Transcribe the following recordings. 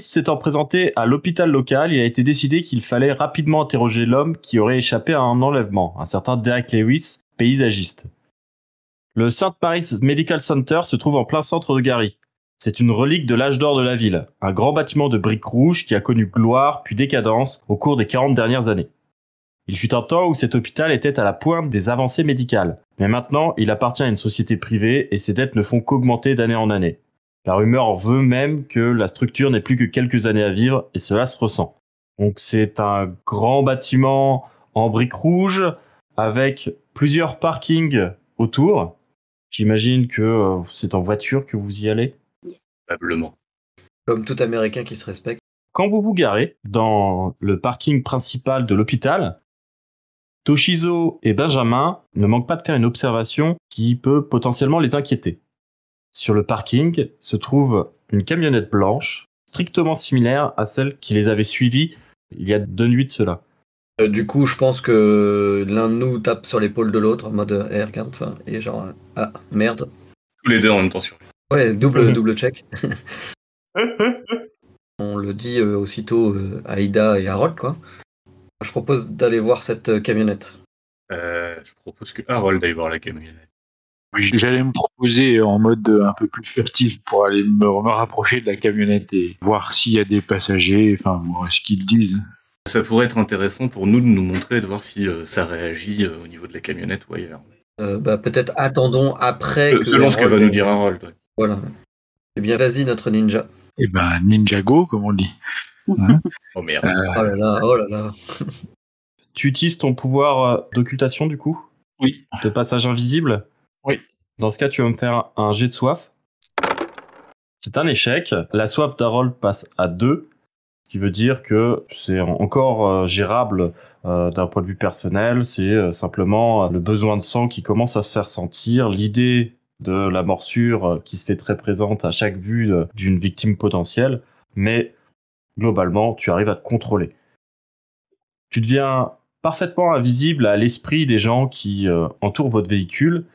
S'étant présentée à l'hôpital local, il a été décidé qu'il fallait rapidement interroger l'homme qui aurait échappé à un enlèvement, un certain Derek Lewis, paysagiste. Le St. Mary's Medical Center se trouve en plein centre de Gary. C'est une relique de l'âge d'or de la ville, un grand bâtiment de briques rouges qui a connu gloire puis décadence au cours des 40 dernières années. Il fut un temps où cet hôpital était à la pointe des avancées médicales, mais maintenant il appartient à une société privée et ses dettes ne font qu'augmenter d'année en année. La rumeur veut même que la structure n'ait plus que quelques années à vivre et cela se ressent. Donc c'est un grand bâtiment en briques rouges avec plusieurs parkings autour. J'imagine que euh, c'est en voiture que vous y allez. Probablement. Comme tout Américain qui se respecte. Quand vous vous garez dans le parking principal de l'hôpital, Toshizo et Benjamin ne manquent pas de faire une observation qui peut potentiellement les inquiéter. Sur le parking se trouve une camionnette blanche, strictement similaire à celle qui les avait suivis il y a deux nuits de cela. Euh, du coup, je pense que l'un de nous tape sur l'épaule de l'autre en mode eh, regarde, enfin, et genre euh, ah merde. Tous les deux en même temps sur lui. Ouais, double double check. On le dit euh, aussitôt euh, à Ida et Harold quoi. Je propose d'aller voir cette camionnette. Euh, je propose que Harold aille voir la camionnette. J'allais me proposer en mode un peu plus furtif pour aller me, me rapprocher de la camionnette et voir s'il y a des passagers, enfin voir ce qu'ils disent. Ça pourrait être intéressant pour nous de nous montrer et de voir si euh, ça réagit euh, au niveau de la camionnette ou ailleurs. Euh, bah peut-être attendons après. Euh, que Selon ce que va nous dire Harold. ouais. Voilà. Eh bien, vas-y notre ninja. Et ben Ninjago, comme on dit. Oh merde. Euh, Oh là là, oh là là. Tu utilises ton pouvoir d'occultation du coup? Oui. De passage invisible? Dans ce cas, tu vas me faire un jet de soif. C'est un échec. La soif d'Harold passe à 2, ce qui veut dire que c'est en- encore euh, gérable euh, d'un point de vue personnel. C'est euh, simplement le besoin de sang qui commence à se faire sentir, l'idée de la morsure qui se fait très présente à chaque vue d'une victime potentielle, mais globalement, tu arrives à te contrôler. Tu deviens parfaitement invisible à l'esprit des gens qui entourent votre véhicule.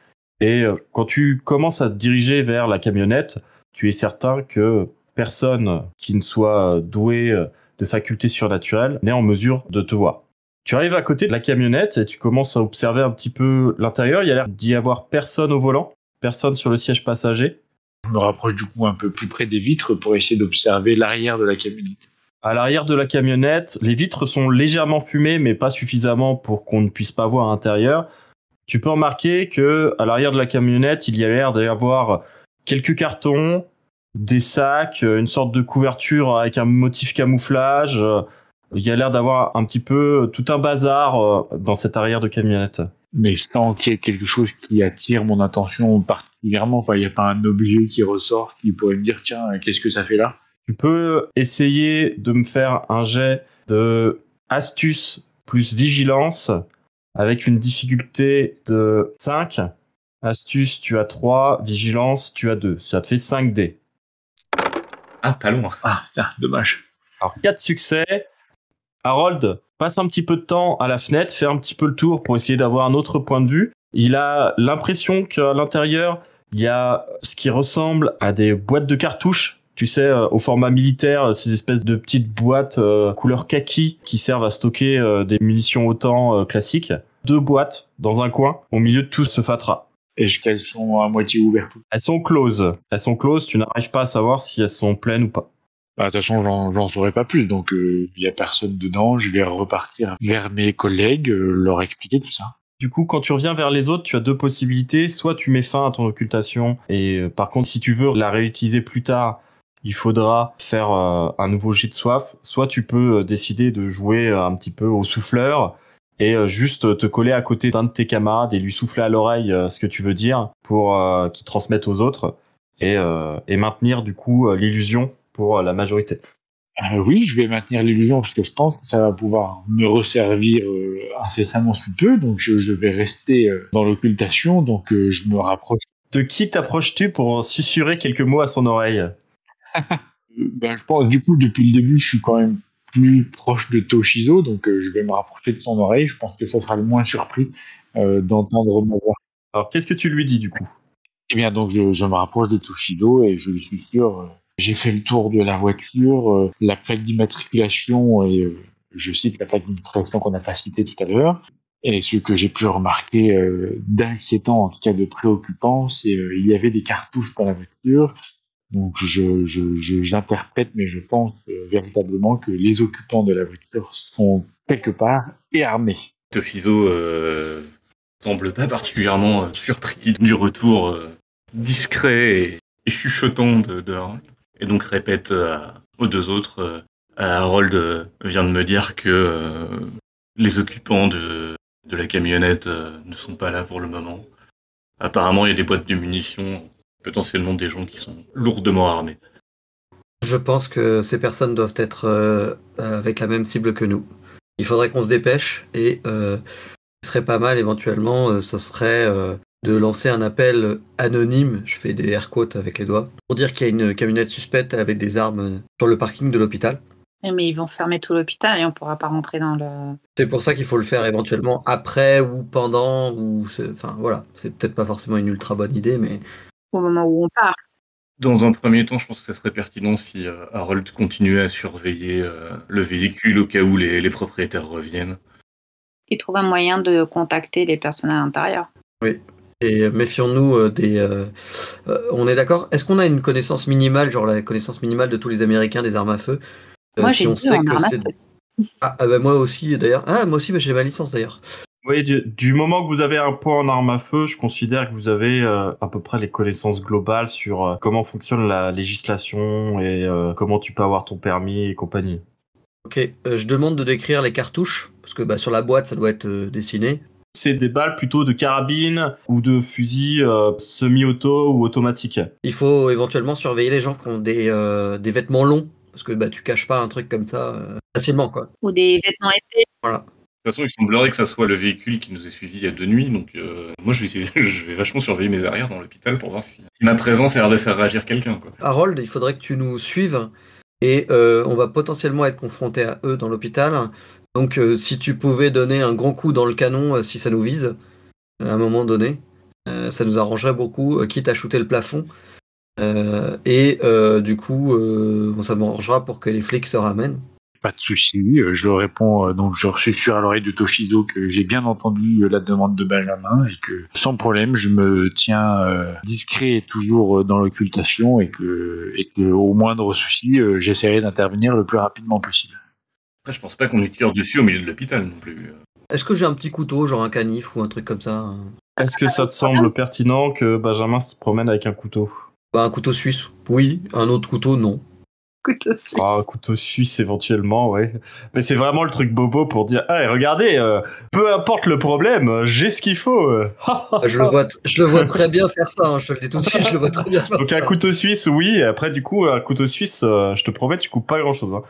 Et euh, quand tu commences à te diriger vers la camionnette, tu es certain que personne qui ne soit doué euh, de facultés surnaturelles n'est en mesure de te voir. Tu arrives à côté de la camionnette et tu commences à observer un petit peu l'intérieur. Il y a l'air d'y avoir personne au volant, personne sur le siège passager. Je me rapproche du coup un peu plus près des vitres pour essayer d'observer l'arrière de la camionnette. À l'arrière de la camionnette, les vitres sont légèrement fumées, mais pas suffisamment pour qu'on ne puisse pas voir à l'intérieur. Tu peux remarquer que à l'arrière de la camionnette, il y a l'air d'y avoir quelques cartons, des sacs, euh, une sorte de couverture avec un motif camouflage. euh, Il y a l'air d'avoir un petit peu tout un bazar euh, dans cette arrière de camionnette. Mais sans qu'il y ait quelque chose qui attire mon attention particulièrement, enfin il n'y a pas un objet qui ressort qui pourrait me dire tiens qu'est-ce que ça fait là? Tu peux essayer de me faire un jet de astuce plus vigilance avec une difficulté de 5. Astuce, tu as 3. Vigilance, tu as 2. Ça te fait 5 dés. Ah, pas loin. Ah ça, dommage. Alors, 4 succès. Harold passe un petit peu de temps à la fenêtre, fait un petit peu le tour pour essayer d'avoir un autre point de vue. Il a l'impression qu'à l'intérieur, il y a ce qui ressemble à des boîtes de cartouches. Tu sais, euh, au format militaire, ces espèces de petites boîtes euh, couleur kaki qui servent à stocker euh, des munitions autant classiques. Deux boîtes dans un coin, au milieu de tout ce fatras. Est-ce qu'elles sont à moitié ouvertes Elles sont closes. Elles sont closes, tu n'arrives pas à savoir si elles sont pleines ou pas. Bah, De toute façon, j'en- j'en saurai pas plus, donc il n'y a personne dedans. Je vais repartir vers mes collègues, euh, leur expliquer tout ça. Du coup, quand tu reviens vers les autres, tu as deux possibilités. Soit tu mets fin à ton occultation, et euh, par contre, si tu veux la réutiliser plus tard, il faudra faire euh, un nouveau jet de soif. Soit tu peux euh, décider de jouer euh, un petit peu au souffleur et juste te coller à côté d'un de tes camarades et lui souffler à l'oreille ce que tu veux dire pour qu'il transmette aux autres et, et maintenir du coup l'illusion pour la majorité. Euh, oui, je vais maintenir l'illusion parce que je pense que ça va pouvoir me resservir euh, incessamment sous peu. Donc je, je vais rester euh, dans l'occultation. Donc je me rapproche. De qui t'approches-tu pour susurrer quelques mots à son oreille? Ben, je pense du coup depuis le début, je suis quand même plus proche de Toshizo. Donc euh, je vais me rapprocher de son oreille. Je pense que ça sera le moins surpris euh, d'entendre ma voix. Alors qu'est-ce que tu lui dis du coup? Eh bien, donc, je, je me rapproche de Toshido et je lui suis sûr. euh, j'ai fait le tour de la voiture, euh, la plaque d'immatriculation, et euh, je cite la plaque d'immatriculation qu'on n'a pas citée tout à l'heure. Et ce que j'ai pu remarquer euh, d'inquiétant, en tout cas de préoccupant, c'est euh, il y avait des cartouches dans la voiture. Donc, je, je, je- j'interprète, mais je pense euh, véritablement que les occupants de la voiture sont quelque part et armés. Toshizo euh, semble pas particulièrement euh, surpris du retour euh, discret et, chuchotant de, de Harold. Et donc répète aux deux autres Harold vient de me dire que les occupants de, de la camionnette ne sont pas là pour le moment. Apparemment, il y a des boîtes de munitions, potentiellement des gens qui sont lourdement armés. Je pense que ces personnes doivent être euh, avec la même cible que nous. Il faudrait qu'on se dépêche et euh, ce serait pas mal éventuellement, euh, ce serait euh, de lancer un appel anonyme, je fais des air quotes avec les doigts, pour dire qu'il y a une camionnette suspecte avec des armes sur le parking de l'hôpital. Mais ils vont fermer tout l'hôpital et on pourra pas rentrer dans le. C'est pour ça qu'il faut le faire éventuellement après ou pendant, ou enfin voilà, c'est peut-être pas forcément une ultra bonne idée, mais au moment où on part. Dans un premier temps, je pense que ça serait pertinent si euh, Harold continuait à surveiller euh, le véhicule au cas où les, les propriétaires reviennent. Ils trouvent un moyen de contacter les personnes à l'intérieur. Et méfions-nous euh, des. euh, euh, on est d'accord? Est-ce qu'on a une connaissance minimale, genre la connaissance minimale de tous les Américains des armes à feu? Euh, Moi, si j'ai on sait que à feu. Ah, ah bah, moi aussi d'ailleurs. Ah, moi aussi, bah, j'ai ma licence d'ailleurs. Oui, du, du moment que vous avez un point en arme à feu, je considère que vous avez euh, à peu près les connaissances globales sur euh, comment fonctionne la législation et euh, comment tu peux avoir ton permis et compagnie. Ok, euh, je demande de décrire les cartouches, parce que bah, sur la boîte, ça doit être euh, dessiné. C'est des balles plutôt de carabine ou de fusil euh, semi-auto ou automatique. Il faut éventuellement surveiller les gens qui ont des, euh, des vêtements longs, parce que bah, tu caches pas un truc comme ça euh, facilement, quoi. Ou des vêtements épais. De toute façon, il semblerait que ça soit le véhicule qui nous ait suivis il y a deux nuits, donc euh, moi je vais, vachement surveiller mes arrières dans l'hôpital pour voir si, ma présence a l'air de faire réagir quelqu'un. Harold, il faudrait que tu nous suives, et euh, on va potentiellement être confronté à eux dans l'hôpital. Donc, euh, si tu pouvais donner un grand coup dans le canon, si ça nous vise, à un moment donné, ça nous arrangerait beaucoup, quitte à shooter le plafond. Et du coup, on s'arrangera pour que les flics se ramènent. Pas de souci, euh, je réponds euh, donc je suis sûr à l'oreille de Toshizo que j'ai bien entendu euh, la demande de Benjamin et que sans problème je me tiens euh, discret et toujours dans l'occultation et que, et que au moindre souci euh, j'essaierai d'intervenir le plus rapidement possible. Après, je pense pas qu'on lui tire dessus au milieu de l'hôpital non plus. Est-ce que j'ai un petit couteau, genre un canif ou un truc comme ça hein? Est-ce que ça te semble pertinent que Benjamin se promène avec un couteau? Bah, Un couteau suisse, oui. Un autre couteau, non. Couteau suisse. Ah, un couteau suisse éventuellement, ouais. Mais c'est vraiment le truc bobo pour dire, ah, regardez, euh, peu importe le problème, j'ai ce qu'il faut. euh. Ah, Je le vois, je le vois très bien faire ça. hein, Je te le dis tout de suite, je le vois très bien faire Donc ça. un couteau suisse, oui. et Après, du coup, un couteau suisse, euh, je te promets, tu coupes pas grand-chose. hein.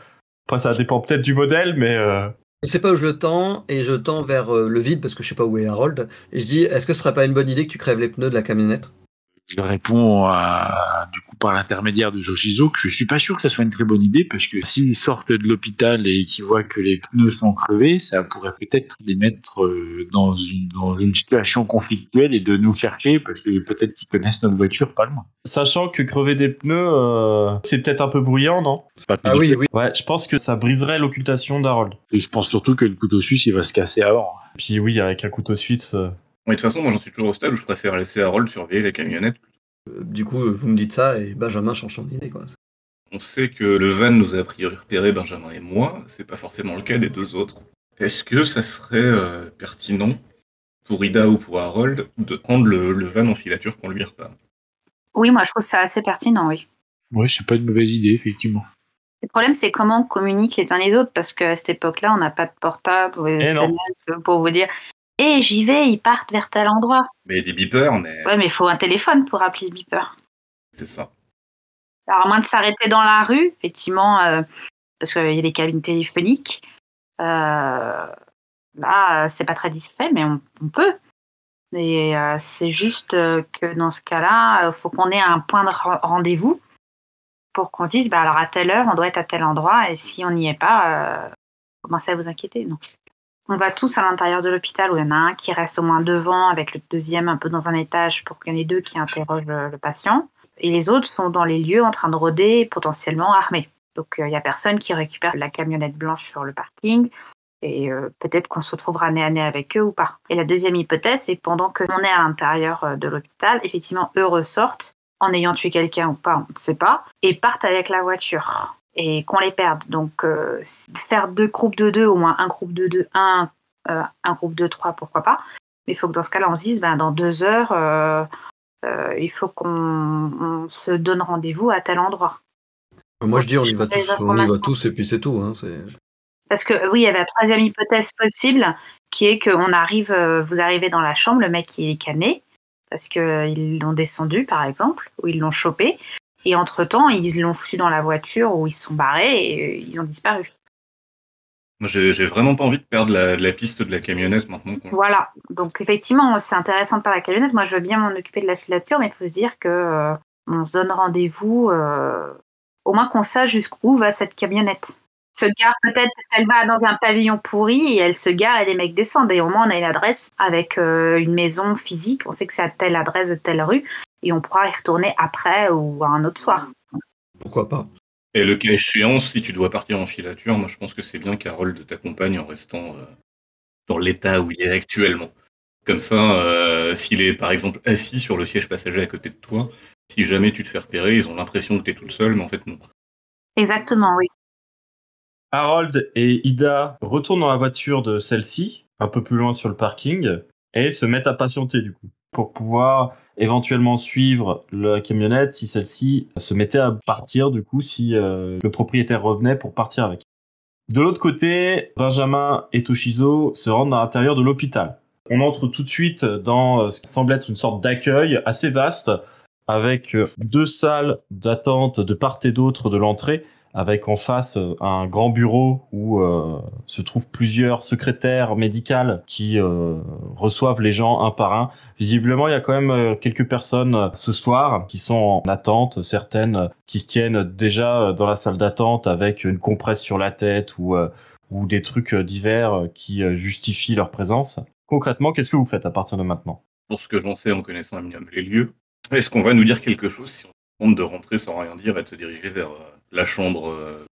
Après, ça dépend peut-être du modèle, mais euh, Je sais pas où je le tends et je tends vers euh, le vide parce que je sais pas où est Harold. Et je dis, est-ce que ce serait pas une bonne idée que tu crèves les pneus de la camionnette? Je réponds à, du coup par l'intermédiaire de Toshizo que je suis pas sûr que ça soit une très bonne idée parce que s'ils sortent de l'hôpital et qu'ils voient que les pneus sont crevés, ça pourrait peut-être les mettre euh, dans une, dans une situation conflictuelle et de nous chercher parce que peut-être qu'ils connaissent notre voiture pas loin. sachant que crever des pneus, euh, c'est peut-être un peu bruyant, non? Pas Ah oui, oui. Ouais, je pense que ça briserait l'occultation d'Harold. Et je pense surtout que le couteau suisse il va se casser avant. Puis oui, avec un couteau suisse. euh, Mais de toute façon, moi j'en suis toujours au stade où je préfère laisser Harold surveiller la camionnette. Euh, Du coup, vous me dites ça et Benjamin change son idée. Quoi. On sait que le van nous a a priori repéré Benjamin et moi, c'est pas forcément le cas des deux autres. Est-ce que ça serait euh, pertinent pour Ida ou pour Harold de prendre le, le van en filature qu'on lui repart. Oui, moi je trouve ça assez pertinent, oui. Ouais, c'est pas une mauvaise idée, effectivement. Le problème, c'est comment on communique les uns les autres, parce qu'à cette époque-là, on n'a pas de portable ou Eh. SMS pour vous dire Hé, j'y vais, ils partent vers tel endroit. Mais des beepers, mais Ouais, mais il faut un téléphone pour appeler le beeper. c'est ça. Alors, à moins de s'arrêter dans la rue, effectivement, euh, parce qu'il y a des cabines téléphoniques, euh, là, euh, c'est pas très discret, mais on, on peut. Et euh, c'est juste euh, que dans ce cas-là, il faut qu'on ait un point de re- rendez-vous pour qu'on se dise, bah, alors à telle heure, on doit être à tel endroit, et si on n'y est pas, commencez à vous inquiéter. Donc, on va tous à l'intérieur de l'hôpital où il y en a un qui reste au moins devant, avec le deuxième un peu dans un étage pour qu'il y en ait deux qui interrogent le- patient et les autres sont dans les lieux en train de rôder, potentiellement armés. Donc il n'y a personne qui récupère la camionnette blanche sur le parking. Et euh, peut-être qu'on se retrouvera nez à nez avec eux ou pas. Et la deuxième hypothèse, c'est que pendant que l'on est à l'intérieur euh, de l'hôpital, effectivement, eux ressortent, en ayant tué quelqu'un ou pas, on ne sait pas, et partent avec la voiture. Et qu'on les perde. Donc euh, faire deux groupes de deux, au moins un groupe de deux, un, euh, un groupe de trois, pourquoi pas. Mais il faut que dans ce cas-là, on se dise, ben, dans deux heures, euh, il faut qu'on on se donne rendez-vous à tel endroit. Moi, je dis, on y va tous, on y va tous, et puis c'est tout. Hein, Parce que oui, il y avait la troisième hypothèse possible, qui est qu'on arrive, vous arrivez dans la chambre, le mec il est cané, parce qu'ils l'ont descendu par exemple, ou ils l'ont chopé, et entre-temps, ils l'ont foutu dans la voiture, ou ils se sont barrés, et euh, ils ont disparu. Moi, j'ai vraiment pas envie de perdre la, la piste de la camionnette maintenant. Voilà. Donc effectivement, c'est intéressant de à la camionnette. Moi, je veux bien m'en occuper de la filature, mais il faut se dire que euh, on se donne rendez-vous, euh, au moins qu'on sache jusqu'où va cette camionnette. Se gare peut-être, elle va dans un pavillon pourri et elle se gare et les mecs descendent. Et au moins, on a une adresse avec euh, une maison physique. On sait que c'est à telle adresse de telle rue et on pourra y retourner après ou un autre soir. Pourquoi pas Et le cas échéant, si tu dois partir en filature, moi je pense que c'est bien qu'Harold t'accompagne en restant euh, dans l'état où il est actuellement. Comme ça, euh, s'il est par exemple assis sur le siège passager à côté de toi, si jamais tu te fais repérer, ils ont l'impression que tu es tout seul, mais en fait non. Exactement, oui. Harold et Ida retournent dans la voiture de celle-ci, un peu plus loin sur le parking, et se mettent à patienter du coup, pour pouvoir éventuellement suivre la camionnette si celle-ci se mettait à partir du coup, si euh, le propriétaire revenait pour partir avec. De l'autre côté, Benjamin et Toshizo se rendent à l'intérieur de l'hôpital. On entre tout de suite dans euh, ce qui semble être une sorte d'accueil assez vaste, avec euh, deux salles d'attente de part et d'autre de l'entrée, avec en face euh, un grand bureau où euh, se trouvent plusieurs secrétaires médicales qui euh, reçoivent les gens un par un. Visiblement, il y a quand même quelques personnes ce soir qui sont en attente, certaines qui se tiennent déjà dans la salle d'attente avec une compresse sur la tête ou, des trucs divers qui justifient leur présence. Concrètement, qu'est-ce que vous faites à partir de maintenant? Pour ce que j'en sais en connaissant les lieux, est-ce qu'on va nous dire quelque chose si on de rentrer sans rien dire et de se diriger vers euh, la chambre euh,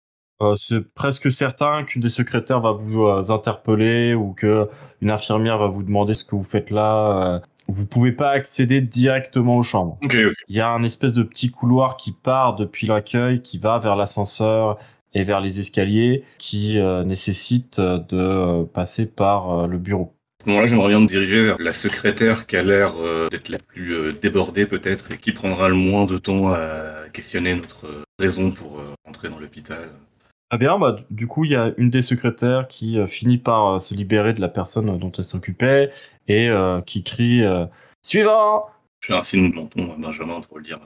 Euh, c'est presque certain qu'une des secrétaires va vous interpeller ou que une infirmière va vous demander ce que vous faites là. Vous pouvez pas accéder directement aux chambres. Il y a un espèce de petit couloir qui part depuis l'accueil, qui va vers l'ascenseur et vers les escaliers, qui nécessite de passer par le bureau. À ce moment-là, j'aimerais bien me diriger vers la secrétaire qui a l'air euh, d'être la plus euh, débordée peut-être et qui prendra le moins de temps à questionner notre euh, raison pour euh, entrer dans l'hôpital. Très bien, bah, du- du coup, il y a une des secrétaires qui euh, finit par euh, se libérer de la personne dont elle s'occupait et euh, qui crie euh, Suivant Je fais un signe de menton à Benjamin pour le dire.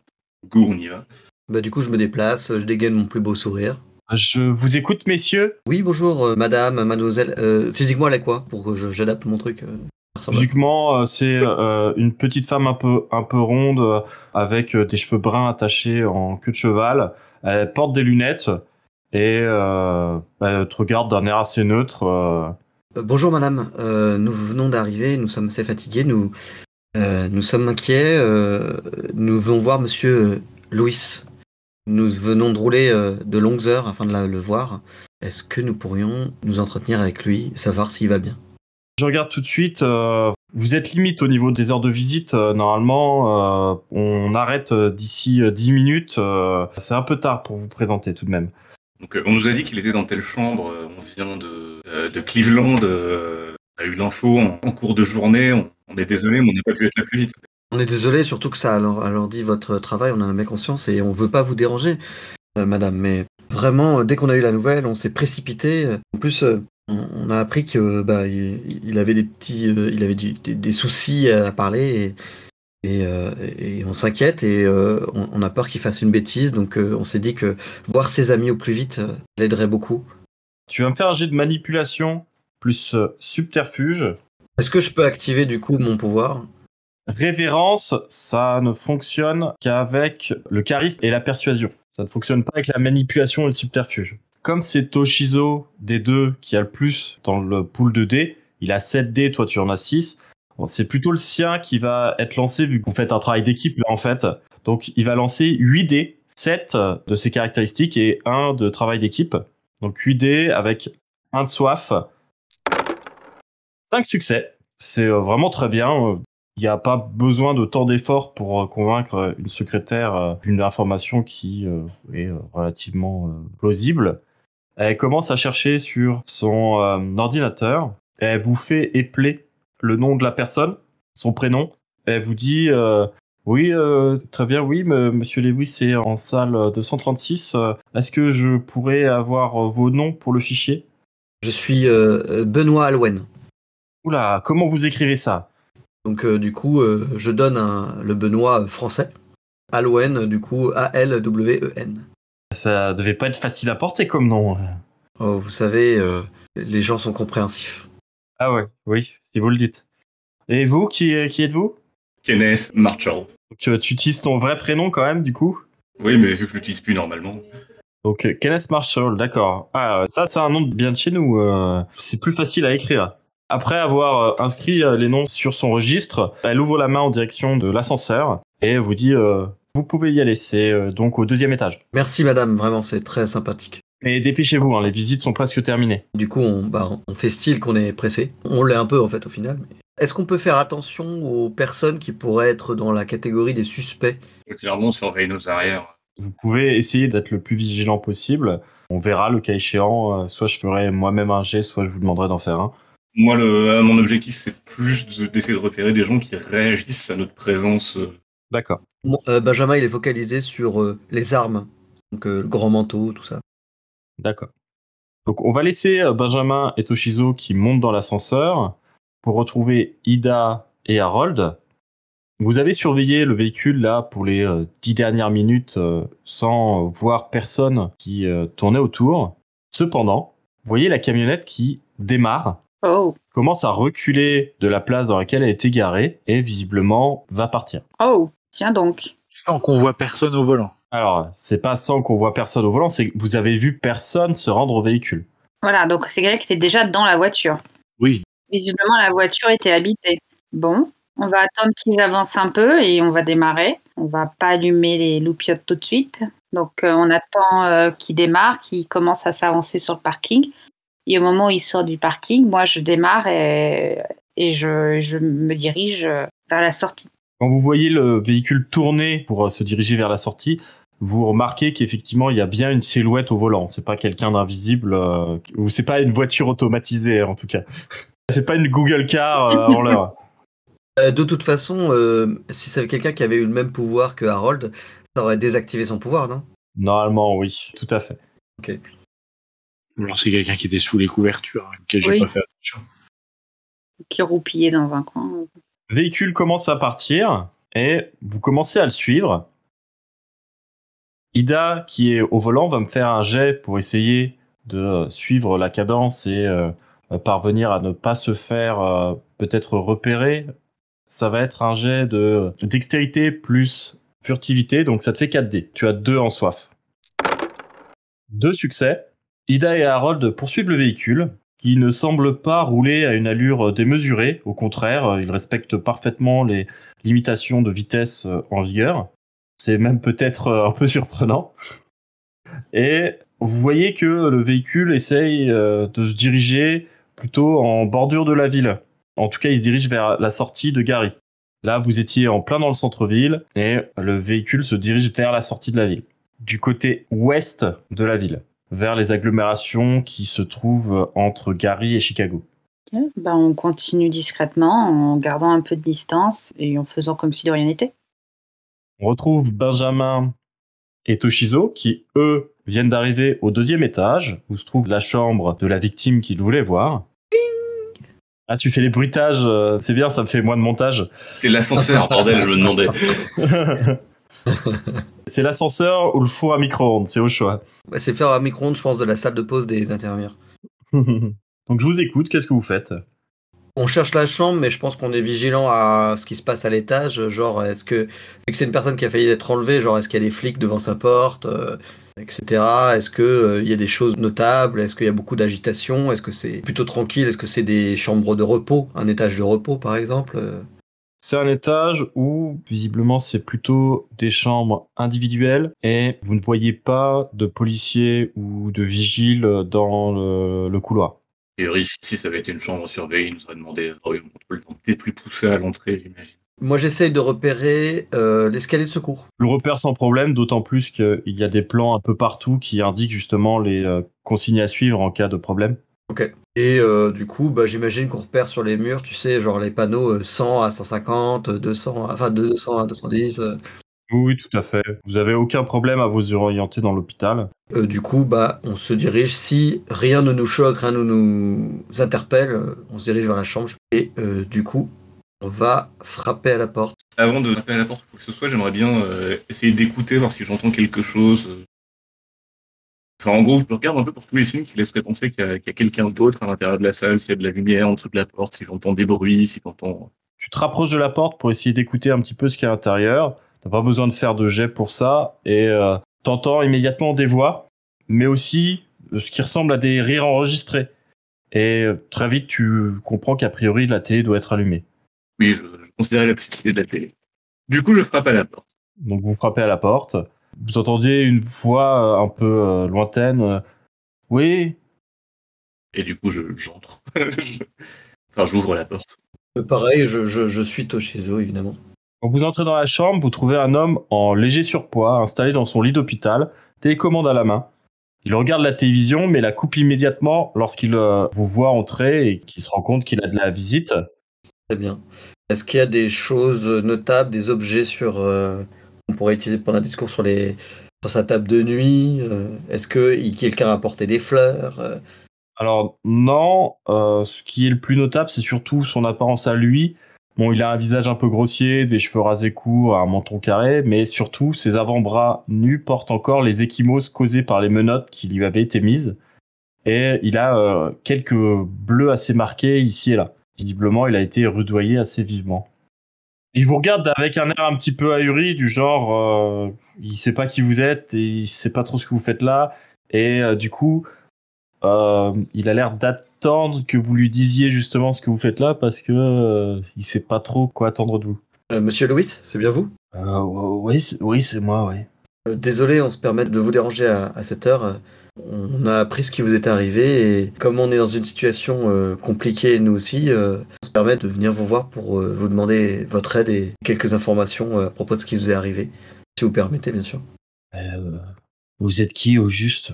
Go, on y va. Bah, du coup, je me déplace, je dégaine mon plus beau sourire. Je vous écoute, messieurs. Oui, bonjour, euh, madame, mademoiselle. Euh, physiquement, elle est quoi Pour que j'adapte mon truc. euh, Physiquement, euh, c'est une petite femme un peu, un peu ronde, avec des cheveux bruns attachés en queue de cheval. Elle porte des lunettes et elle te regarde d'un air assez neutre. bonjour, madame. Nous venons d'arriver, nous sommes assez fatigués, nous, nous sommes inquiets. nous venons voir monsieur Louis. Nous venons de rouler euh, de longues heures afin de la- le voir. Est-ce que nous pourrions nous entretenir avec lui, savoir s'il va bien? Je regarde tout de suite. euh, vous êtes limite au niveau des heures de visite. euh, normalement, euh, on arrête d'ici euh, 10 minutes. euh, c'est un peu tard pour vous présenter tout de même. Donc, on nous a dit qu'il était dans telle chambre. on vient de, de Cleveland. euh, a eu l'info en, en cours de journée. On, on est désolé, mais on n'a pas pu être là plus vite. On est désolé, surtout que ça alors, alors dit votre travail, on en a bien conscience et on veut pas vous déranger, euh, madame. Mais vraiment, euh, dès qu'on a eu la nouvelle, on s'est précipité. En plus, euh, on, a appris que bah, il, avait des petits, euh, il avait du- des, des soucis à parler et, et, et on s'inquiète et on, on a peur qu'il fasse une bêtise. Donc, on s'est dit que voir ses amis au plus vite l'aiderait beaucoup. Tu vas me faire un jet de manipulation plus subterfuge. Est-ce que je peux activer du coup mon pouvoir? Révérence, ça ne fonctionne qu'avec le charisme et la persuasion. Ça ne fonctionne pas avec la manipulation et le subterfuge. Comme c'est Toshizo des deux qui a le plus dans le pool de dés, il a 7 dés, toi tu en as 6. Bon, c'est plutôt le sien qui va être lancé vu que vous faites un travail d'équipe en fait. Donc il va lancer 8 dés, 7 de ses caractéristiques et 1 de travail d'équipe. Donc 8 dés avec 1 de soif. 5 succès. C'est euh, vraiment très bien. Il n'y a pas besoin de tant d'efforts pour euh, convaincre euh, une secrétaire euh, d'une information qui est relativement plausible. Elle commence à chercher sur son ordinateur. Elle vous fait épeler le nom de la personne, son prénom. Elle vous dit euh, oui, euh, très bien, oui, me- Monsieur Lewis est en salle 236. Euh, Est-ce que je pourrais avoir vos noms pour le fichier? Je suis euh, Benoît Alwen. Oula, comment vous écrivez ça? Donc euh, du coup, euh, je donne un- le Benoît euh, français. Alwen, du coup, A-L-W-E-N. Ça devait pas être facile à porter comme nom. Oh, vous savez, euh, les gens sont compréhensifs. Ah ouais, oui, si vous le dites. Et vous, qui, qui êtes-vous? Kenneth Marshall. Donc, euh, Tu utilises ton vrai prénom quand même, du coup? Oui, mais vu que je l'utilise plus normalement. Donc, Kenneth Marshall, d'accord. Ah, ça, c'est un nom bien de chez nous. euh, c'est plus facile à écrire. Après avoir euh, inscrit euh, les noms sur son registre, elle ouvre la main en direction de l'ascenseur et vous dit euh, Vous pouvez y aller, c'est euh, donc au deuxième étage. Merci madame, vraiment, c'est très sympathique. Et dépêchez-vous, hein, les visites sont presque terminées. Du coup, on, bah, on fait style qu'on est pressé. On l'est un peu en fait au final. mais- Est-ce qu'on peut faire attention aux personnes qui pourraient être dans la catégorie des suspects? Clairement, on surveille nos arrières. Vous pouvez essayer d'être le plus vigilant possible. On verra le cas échéant. Soit je ferai moi-même un jet, soit je vous demanderai d'en faire un. Moi, le, mon objectif, c'est plus de- d'essayer de repérer des gens qui réagissent à notre présence. euh, D'accord. Bon, euh, Benjamin, il est focalisé sur euh, les armes. Donc euh, le grand manteau, tout ça. D'accord. Donc on va laisser euh, Benjamin et Toshizo qui montent dans l'ascenseur pour retrouver Ida et Harold. Vous avez surveillé le véhicule là pour les euh, dix dernières minutes euh, sans voir personne qui euh, tournait autour. Cependant, vous voyez la camionnette qui démarre, Oh, commence à reculer de la place dans laquelle elle était garée et visiblement va partir. oh, tiens donc. Sans qu'on voit personne au volant. Alors, c'est pas sans qu'on voit personne au volant, c'est que vous avez vu personne se rendre au véhicule. Voilà, donc c'est quelqu'un qui était déjà dans la voiture. Oui. Visiblement, la voiture était habitée. Bon, on va attendre qu'ils avancent un peu et on va démarrer. On va pas allumer les loupiottes tout de suite. Donc, euh, on attend euh, qu'ils démarrent, qu'ils commencent à s'avancer sur le parking. Et au moment où ils sortent du parking, moi, je démarre et, et je, je me dirige euh, vers la sortie. Quand vous voyez le véhicule tourner pour euh, se diriger vers la sortie, vous remarquez qu'effectivement il y a bien une silhouette au volant. C'est pas quelqu'un d'invisible euh, ou c'est pas une voiture automatisée en tout cas. C'est pas une Google Car euh, avant l'heure. De toute façon, euh, si c'est quelqu'un qui avait eu le même pouvoir que Harold, ça aurait désactivé son pouvoir, non? Normalement oui, tout à fait. Alors c'est quelqu'un qui était sous les couvertures, hein, auquel j'ai Oui. pas fait attention. Qui roupillait dans un coin. Le véhicule commence à partir et vous commencez à le suivre. Ida, qui est au volant, va me faire un jet pour essayer de suivre la cadence et euh, euh, parvenir à ne pas se faire euh, peut-être repérer. Ça va être un jet de dextérité plus furtivité, donc ça te fait 4 dés. Tu as 2 en soif. Deux succès. Ida et Harold poursuivent le véhicule, qui ne semble pas rouler à une allure démesurée. Au contraire, euh, il respecte parfaitement les limitations de vitesse euh, en vigueur. C'est même peut-être euh, un peu surprenant. Et vous voyez que le véhicule essaye de se diriger plutôt en bordure de la ville. En tout cas, il se dirige vers la sortie de Gary. Là, vous étiez en plein dans le centre-ville et le véhicule se dirige vers la sortie de la ville. Du côté ouest de la ville vers les agglomérations qui se trouvent entre Gary et Chicago. Ok, bah, on continue discrètement en gardant un peu de distance et en faisant comme si de rien n'était. On retrouve Benjamin et Toshizo qui, eux, viennent d'arriver au deuxième étage où se trouve la chambre de la victime qu'ils voulaient voir. Ah, tu fais les bruitages, euh, c'est bien, ça me fait moins de montage. C'est l'ascenseur, bordel, je me demandais. c'est l'ascenseur ou le four à micro-ondes, c'est au choix. Bah, c'est faire un micro-ondes, je pense, de la salle de pause des infirmières. Donc je vous écoute, qu'est-ce que vous faites? On cherche la chambre, mais je pense qu'on est vigilant à ce qui se passe à l'étage. Genre, est-ce que, vu que c'est une personne qui a failli être enlevée, genre, est-ce qu'il y a des flics devant sa porte, euh, etc. Est-ce qu'il euh, y a des choses notables? Est-ce qu'il y a beaucoup d'agitation? Est-ce que c'est plutôt tranquille? Est-ce que c'est des chambres de repos? Un étage de repos, par exemple euh? C'est un étage où, visiblement, c'est plutôt des chambres individuelles et vous ne voyez pas de policiers ou de vigiles dans le, le couloir. Et si ça avait été une chambre surveillée, il nous aurait demandé oh, un contrôle peut-être plus poussé à l'entrée, j'imagine. Moi, j'essaye de repérer euh, l'escalier de secours. Je le repère sans problème, d'autant plus qu'il y a des plans un peu partout qui indiquent justement les euh, consignes à suivre en cas de problème. Ok. Et euh, du coup, bah, j'imagine qu'on repère sur les murs, tu sais, genre les panneaux 100 à 150, 200, enfin 200 à 210. Oui, tout à fait. Vous avez aucun problème à vous orienter dans l'hôpital. Euh, du coup, bah, on se dirige. Si rien ne nous choque, rien ne nous interpelle, euh, on se dirige vers la chambre. Et euh, du coup, on va frapper à la porte. Avant de frapper à la porte ou quoi que ce soit, j'aimerais bien essayer d'écouter, voir si j'entends quelque chose. Enfin, en gros, je regarde un peu pour tous les signes qui laisseraient penser qu'il y a, quelqu'un d'autre à l'intérieur de la salle, s'il y a de la lumière en dessous de la porte, si j'entends des bruits, si j'entends. Tu te rapproches de la porte pour essayer d'écouter un petit peu ce qu'il y a à l'intérieur. T'as pas besoin de faire de jet pour ça. Et euh, t'entends immédiatement des voix, mais aussi euh, ce qui ressemble à des rires enregistrés. Et euh, très vite, tu comprends qu'a priori, la télé doit être allumée. Oui, je, je considérais la possibilité de la télé. Du coup, je frappe à la porte. Donc, vous frappez à la porte. Vous entendiez une voix un peu lointaine. oui. Et du coup, j'entre. enfin, j'ouvre la porte. Pareil, je, je, je suis Toshizo, évidemment. Quand vous entrez dans la chambre, vous trouvez un homme en léger surpoids, installé dans son lit d'hôpital, télécommande à la main. Il regarde la télévision, mais la coupe immédiatement lorsqu'il euh, vous voit entrer et qu'il se rend compte qu'il a de la visite. Très bien. Est-ce qu'il y a des choses notables, des objets sur euh, qu'on pourrait utiliser pendant un discours sur les sur sa table de nuit euh, Est-ce que quelqu'un a apporté des fleurs Alors non. ce qui est le plus notable, c'est surtout son apparence à lui. Bon, il a un visage un peu grossier, des cheveux rasés courts, un menton carré, mais surtout, ses avant-bras nus portent encore les échymoses causées par les menottes qui lui avaient été mises. Et il a euh, quelques bleus assez marqués ici et là. Visiblement, il a été rudoyé assez vivement. Il vous regarde avec un air un petit peu ahuri, du genre, euh, il sait pas qui vous êtes et il sait pas trop ce que vous faites là. Et euh, du coup, euh, il a l'air d'attendre que vous lui disiez justement ce que vous faites là parce que euh, il sait pas trop quoi attendre de vous. Euh, Monsieur Louis, c'est bien vous? Oui, oui, c'est moi, oui. désolé, on se permet de vous déranger à, cette heure. On a appris ce qui vous est arrivé et comme on est dans une situation compliquée nous aussi, on se permet de venir vous voir pour vous demander votre aide et quelques informations à propos de ce qui vous est arrivé, si vous permettez bien sûr. vous êtes qui au juste?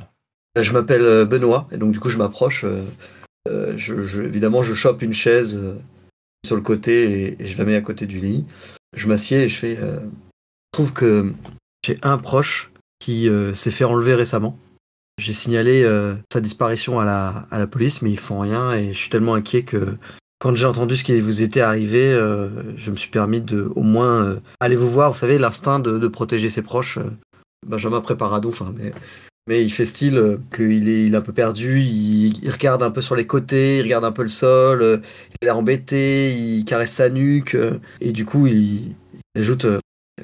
Euh, je m'appelle euh, Benoît, et donc du coup je m'approche. Euh, je, évidemment, je chope une chaise sur le côté et, je la mets à côté du lit. Je m'assieds et je fais. je trouve que j'ai un proche qui s'est fait enlever récemment. J'ai signalé sa disparition à la, à la police, mais ils font rien et je suis tellement inquiet que quand j'ai entendu ce qui vous était arrivé, je me suis permis de au moins aller vous voir. Vous savez, l'instinct de, protéger ses proches. Benjamin prépare à enfin, mais mais il fait style euh, qu'il est, il est un peu perdu, il, regarde un peu sur les côtés, il regarde un peu le sol, euh, il est embêté, il caresse sa nuque, euh, et du coup il, ajoute,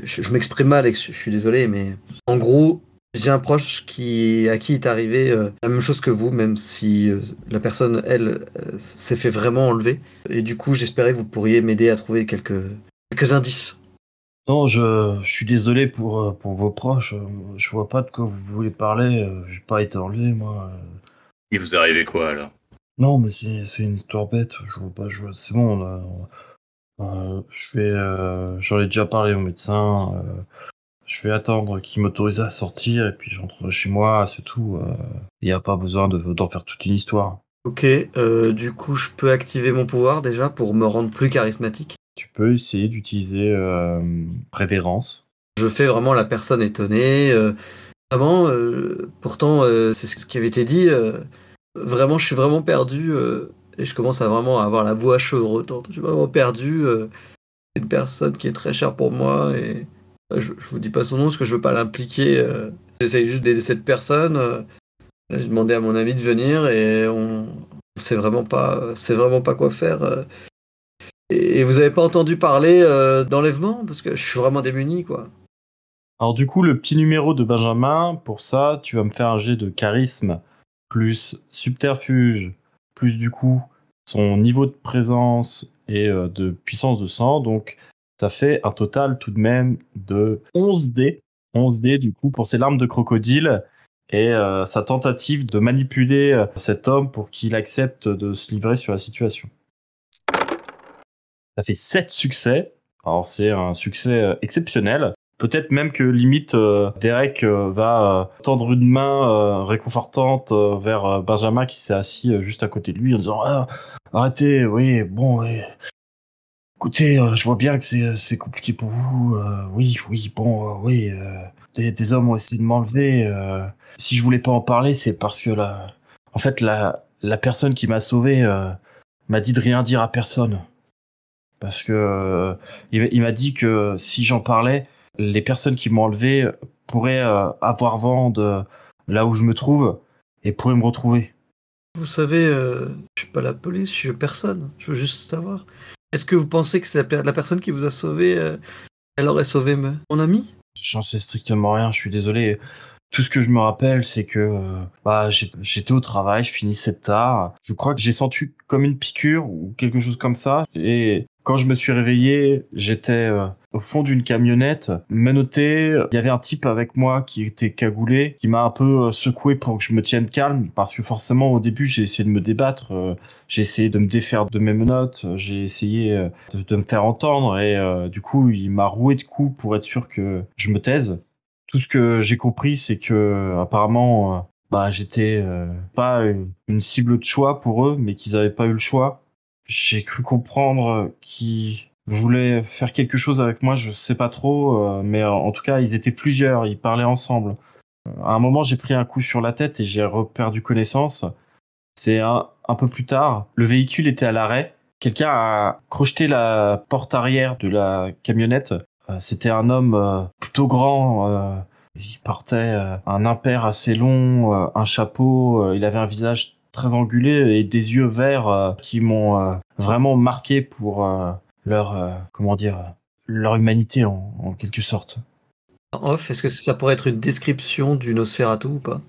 je, m'exprime mal et je, suis désolé, mais en gros, j'ai un proche qui, à qui est arrivé la même chose que vous, même si la personne, elle, s'est fait vraiment enlever. Et du coup, j'espérais que vous pourriez m'aider à trouver quelques, quelques indices. Non, je, je suis désolé pour, euh, pour vos proches. Euh, je vois pas de quoi vous voulez parler. euh, J'ai pas été enlevé, moi. euh. Il vous est arrivé quoi alors? Non, mais c'est c'est une histoire bête. Je vois pas. Je C'est bon. on euh, je vais. euh, J'en ai déjà parlé au médecin. euh, Je vais attendre qu'il m'autorise à sortir et puis j'entre chez moi. C'est tout. Il y a pas besoin de d'en faire toute une histoire. Ok, euh, du coup, je peux activer mon pouvoir déjà pour me rendre plus charismatique? Tu peux essayer d'utiliser euh, prévérence. Je fais vraiment la personne étonnée. euh, vraiment, euh, pourtant, euh, c'est ce qui avait été dit. euh, vraiment, je suis vraiment perdu. euh, et je commence à vraiment avoir la voix chevrotante. Je suis vraiment perdu. euh, c'est une personne qui est très chère pour moi. Et euh, je, je vous dis pas son nom parce que je veux pas l'impliquer. euh, J'essaye juste d'aider cette personne. euh. J'ai demandé à mon ami de venir et on on sait vraiment pas, vraiment pas quoi faire. euh. Et vous avez pas entendu parler euh, d'enlèvement? Parce que je suis vraiment démuni quoi. Alors du coup, le petit numéro de Benjamin, pour ça, tu vas me faire un jet de charisme plus subterfuge, plus du coup son niveau de présence et euh, de puissance de sang. Donc ça fait un total tout de même de 11 dés. 11 dés du coup pour ses larmes de crocodile et euh, sa tentative de manipuler euh, cet homme pour qu'il accepte de se livrer sur la situation. Ça fait 7 succès. Alors c'est un succès euh, exceptionnel. Peut-être même que limite Derek va tendre une main réconfortante vers Benjamin qui s'est assis juste à côté de lui en disant Ah, arrêtez, oui, bon, oui. Écoutez, euh, je vois bien que c'est c'est compliqué pour vous. euh, oui, oui, bon, euh, oui. euh, des, hommes ont essayé de m'enlever. euh, si je voulais pas en parler, c'est parce que la, en fait, la, personne qui m'a sauvé euh, m'a dit de rien dire à personne. Parce euh, il, m'a dit que si j'en parlais, les personnes qui m'ont enlevé pourraient euh, avoir vent de là où je me trouve et pourraient me retrouver. Vous savez, euh, je suis pas la police, je suis personne. Je veux juste savoir. Est-ce que vous pensez que c'est la, per- la personne qui vous a sauvé euh, Elle aurait sauvé mon ami? J'en sais strictement rien, je suis désolé. Tout ce que je me rappelle, c'est que euh, bah, j'étais au travail, je finissais tard. Je crois que j'ai senti comme une piqûre ou quelque chose comme ça. Et quand je me suis réveillé, j'étais euh, au fond d'une camionnette, menotté. Il y avait un type avec moi qui était cagoulé, qui m'a un peu euh, secoué pour que je me tienne calme. Parce que forcément, au début, j'ai essayé de me débattre. euh, j'ai essayé de me défaire de mes menottes. euh, J'ai essayé de, me faire entendre. Et du coup, il m'a roué de coups pour être sûr que je me taise tout ce que j'ai compris, c'est que apparemment, bah, j'étais pas une, une cible de choix pour eux, mais qu'ils avaient pas eu le choix. J'ai cru comprendre qu'ils voulaient faire quelque chose avec moi, je sais pas trop, euh, mais en tout cas, ils étaient plusieurs, ils parlaient ensemble. Euh, À un moment, j'ai pris un coup sur la tête et j'ai reperdu connaissance. C'est un, un peu plus tard, le véhicule était à l'arrêt. Quelqu'un a crocheté la porte arrière de la camionnette euh, C'était un homme plutôt grand. il portait un impair assez long, un chapeau. il avait un visage très angulé et des yeux verts qui m'ont vraiment marqué pour leur euh, comment dire leur humanité en, en quelque sorte. En off, est-ce que ça pourrait être une description du Nosferatu ou pas?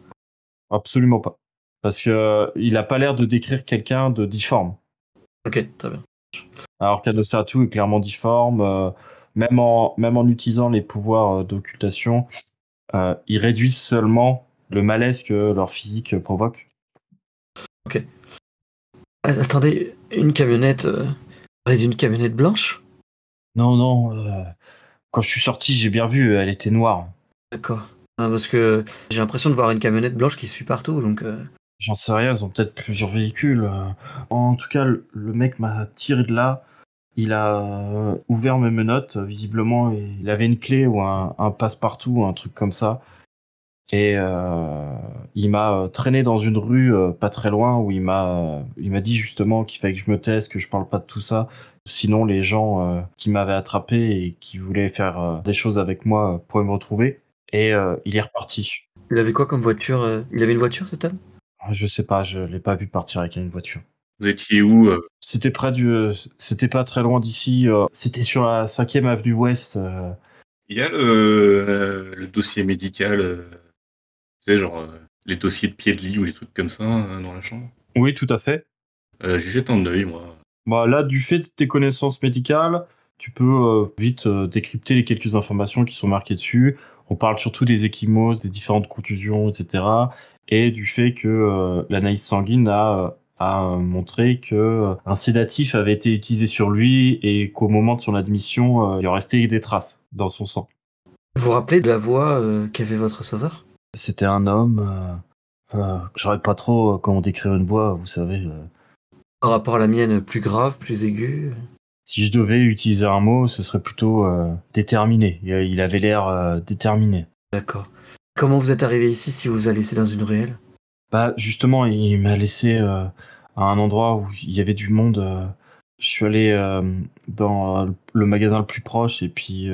Absolument pas, parce que euh, il a pas l'air de décrire quelqu'un de difforme. Ok, très bien. Alors qu'Anosferatu est clairement difforme, euh, même, en, même en utilisant les pouvoirs euh, d'occultation, euh, ils réduisent seulement le malaise que leur physique provoque. Ah, attendez, une camionnette. Parlez d'une camionnette blanche? Non, non, euh, quand je suis sorti, j'ai bien vu, elle était noire. D'accord. Ah, parce que j'ai l'impression de voir une camionnette blanche qui suit partout, donc. euh, J'en sais rien, ils ont peut-être plusieurs véhicules. euh. En tout cas, le, mec m'a tiré de là. Il a ouvert mes menottes, visiblement, et il avait une clé ou un, un passe-partout, un truc comme ça. Et euh, il m'a euh, traîné dans une rue euh, pas très loin où il m'a euh, il m'a dit justement qu'il fallait que je me taise, que je parle pas de tout ça. Sinon, les gens euh, qui m'avaient attrapé et qui voulaient faire euh, des choses avec moi euh, pourraient me retrouver. Et euh, il est reparti. Il avait quoi comme voiture Il avait une voiture cet homme? Je sais pas, je l'ai pas vu partir avec une voiture. Vous étiez où euh? C'était près du, euh, c'était pas très loin d'ici. euh, c'était sur la 5e avenue Ouest. Il y a le, le dossier médical, sais, genre euh, les dossiers de pied de lit ou les trucs comme ça euh, dans la chambre. Oui, tout à fait. Euh, J'ai jeté un œil, moi. Bah là, du fait de tes connaissances médicales, tu peux euh, vite euh, décrypter les quelques informations qui sont marquées dessus. On parle surtout des échymoses, des différentes contusions, etc. Et du fait que euh, l'analyse sanguine a, a montré que un sédatif avait été utilisé sur lui et qu'au moment de son admission, euh, il en restait des traces dans son sang. Vous vous rappelez de la voix euh, qu'avait votre sauveur? C'était un homme. euh, Euh, J'aurais pas trop euh, comment décrire une voix, vous savez. euh. Par rapport à la mienne, plus grave, plus aiguë. Si je devais utiliser un mot, ce serait plutôt déterminé. Il avait l'air déterminé. D'accord. Comment vous êtes arrivé ici si vous vous a laissé dans une ruelle? Bah justement, il m'a laissé euh, à un endroit où il y avait du monde. euh, je suis allé euh, dans le magasin le plus proche et puis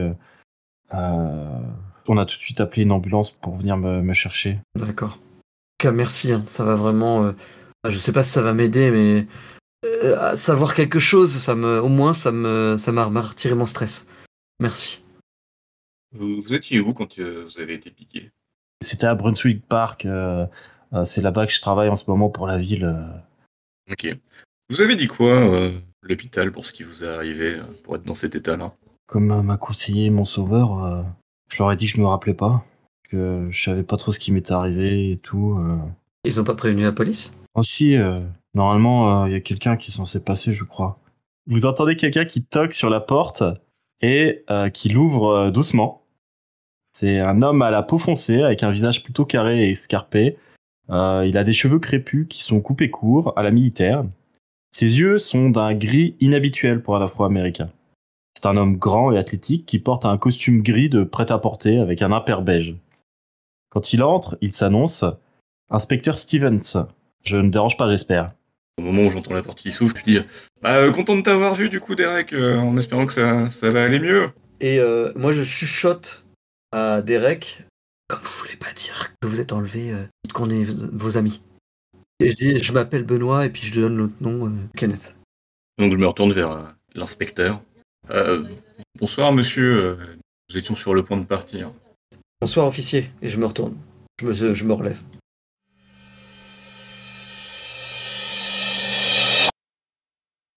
on a tout de suite appelé une ambulance pour venir me, me chercher. D'accord. En tout cas, merci, hein, ça va vraiment. euh, ah, Je sais pas si ça va m'aider, mais euh, à savoir quelque chose, ça me, au moins, ça me, ça m'a retiré mon stress. Merci. Vous, vous étiez où quand euh, vous avez été piqué? C'était à Brunswick Park. euh, euh, C'est là-bas que je travaille en ce moment pour la ville. euh. Ok. Vous avez dit quoi, euh, l'hôpital, pour ce qui vous est arrivé, pour être dans cet état-là? Comme euh, m'a conseillé mon sauveur, euh, je leur ai dit que je me rappelais pas, que je savais pas trop ce qui m'était arrivé et tout. euh. Ils ont pas prévenu la police? Aussi, euh, normalement, il y a quelqu'un qui est censé passer, je crois. Vous entendez quelqu'un qui toque sur la porte et euh, qui l'ouvre euh, doucement. C'est un homme à la peau foncée, avec un visage plutôt carré et escarpé. Euh, il a des cheveux crépus qui sont coupés courts, à la militaire. Ses yeux sont d'un gris inhabituel pour un afro-américain. C'est un homme grand et athlétique qui porte un costume gris de prêt-à-porter avec un imper beige. Quand il entre, il s'annonce Inspecteur Stevens. Je ne dérange pas, j'espère. Au moment où j'entends la porte qui s'ouvre, je dis Bah, euh, content de t'avoir vu, du coup, Derek, euh, en espérant que ça, ça va aller mieux. Et euh, moi, je chuchote à Derek. Comme vous voulez pas dire que vous êtes enlevé, euh, dites qu'on est vos amis. Et je dis, je m'appelle Benoît, et puis je donne l'autre nom, euh, Kenneth. Donc, je me retourne vers euh, l'inspecteur. Euh, bonsoir, monsieur. euh, nous étions sur le point de partir. Bonsoir, officier. Et je me retourne. Je me, je me relève.